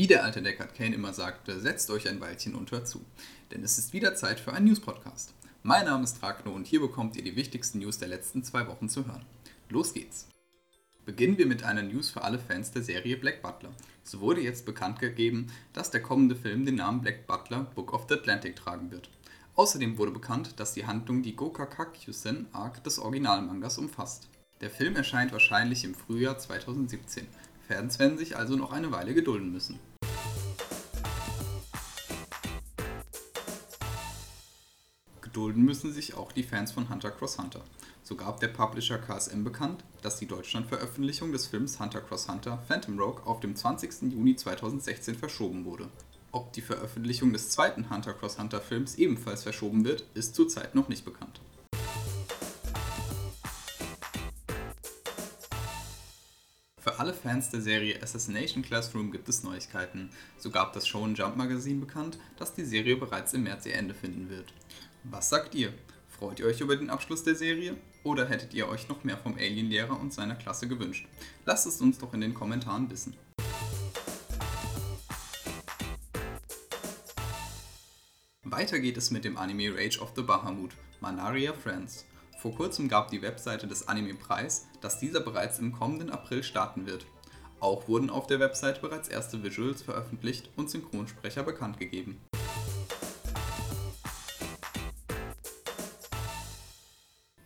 Wie der alte Deckard Kane immer sagte, setzt euch ein Weilchen und hört zu. Denn es ist wieder Zeit für einen News-Podcast. Mein Name ist Ragno und hier bekommt ihr die wichtigsten News der letzten zwei Wochen zu hören. Los geht's! Beginnen wir mit einer News für alle Fans der Serie Black Butler. So wurde jetzt bekannt gegeben, dass der kommende Film den Namen Black Butler Book of the Atlantic tragen wird. Außerdem wurde bekannt, dass die Handlung die Gokakakyusen Arc des Originalmangas umfasst. Der Film erscheint wahrscheinlich im Frühjahr 2017. Fans werden sich also noch eine Weile gedulden müssen. Gedulden müssen sich auch die Fans von Hunter x Hunter. So gab der Publisher KSM bekannt, dass die Deutschlandveröffentlichung des Films Hunter x Hunter Phantom Rogue auf dem 20. Juni 2016 verschoben wurde. Ob die Veröffentlichung des zweiten Hunter x Hunter Films ebenfalls verschoben wird, ist zurzeit noch nicht bekannt. Für alle Fans der Serie Assassination Classroom gibt es Neuigkeiten. So gab das Shonen Jump Magazin bekannt, dass die Serie bereits im März ihr Ende finden wird. Was sagt ihr? Freut ihr euch über den Abschluss der Serie? Oder hättet ihr euch noch mehr vom Alien-Lehrer und seiner Klasse gewünscht? Lasst es uns doch in den Kommentaren wissen. Weiter geht es mit dem Anime Rage of the Bahamut, Manaria Friends. Vor kurzem gab die Webseite des Anime Preis, dass dieser bereits im kommenden April starten wird. Auch wurden auf der Webseite bereits erste Visuals veröffentlicht und Synchronsprecher bekannt gegeben.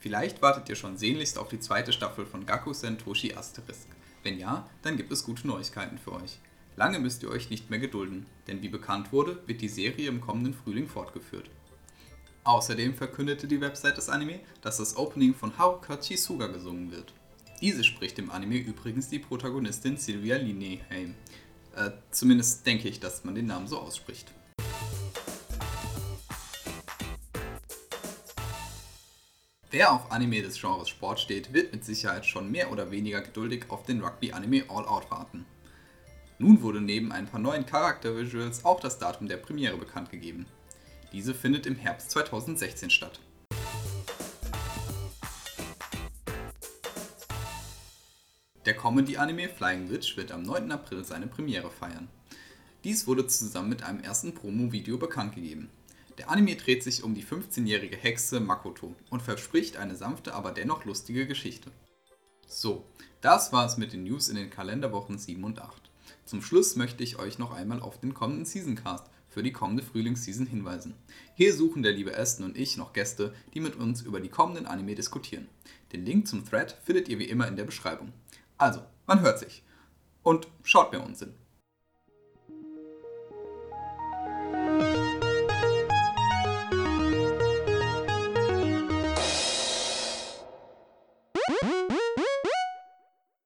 Vielleicht wartet ihr schon sehnlichst auf die zweite Staffel von Gakusen Toshi Asterisk. Wenn ja, dann gibt es gute Neuigkeiten für euch. Lange müsst ihr euch nicht mehr gedulden, denn wie bekannt wurde, wird die Serie im kommenden Frühling fortgeführt. Außerdem verkündete die Website des Anime, dass das Opening von Haruka Chisuga gesungen wird. Diese spricht im Anime übrigens die Protagonistin Sylvia Lineheim. Äh, zumindest denke ich, dass man den Namen so ausspricht. Wer auf Anime des Genres Sport steht, wird mit Sicherheit schon mehr oder weniger geduldig auf den Rugby-Anime All Out warten. Nun wurde neben ein paar neuen Charakter-Visuals auch das Datum der Premiere bekannt gegeben. Diese findet im Herbst 2016 statt. Der Comedy-Anime Flying Witch wird am 9. April seine Premiere feiern. Dies wurde zusammen mit einem ersten Promo-Video bekannt gegeben. Der Anime dreht sich um die 15-jährige Hexe Makoto und verspricht eine sanfte, aber dennoch lustige Geschichte. So, das war es mit den News in den Kalenderwochen 7 und 8. Zum Schluss möchte ich euch noch einmal auf den kommenden Seasoncast für die kommende Frühlingsseason hinweisen. Hier suchen der liebe Aston und ich noch Gäste, die mit uns über die kommenden Anime diskutieren. Den Link zum Thread findet ihr wie immer in der Beschreibung. Also, man hört sich. Und schaut mir Unsinn.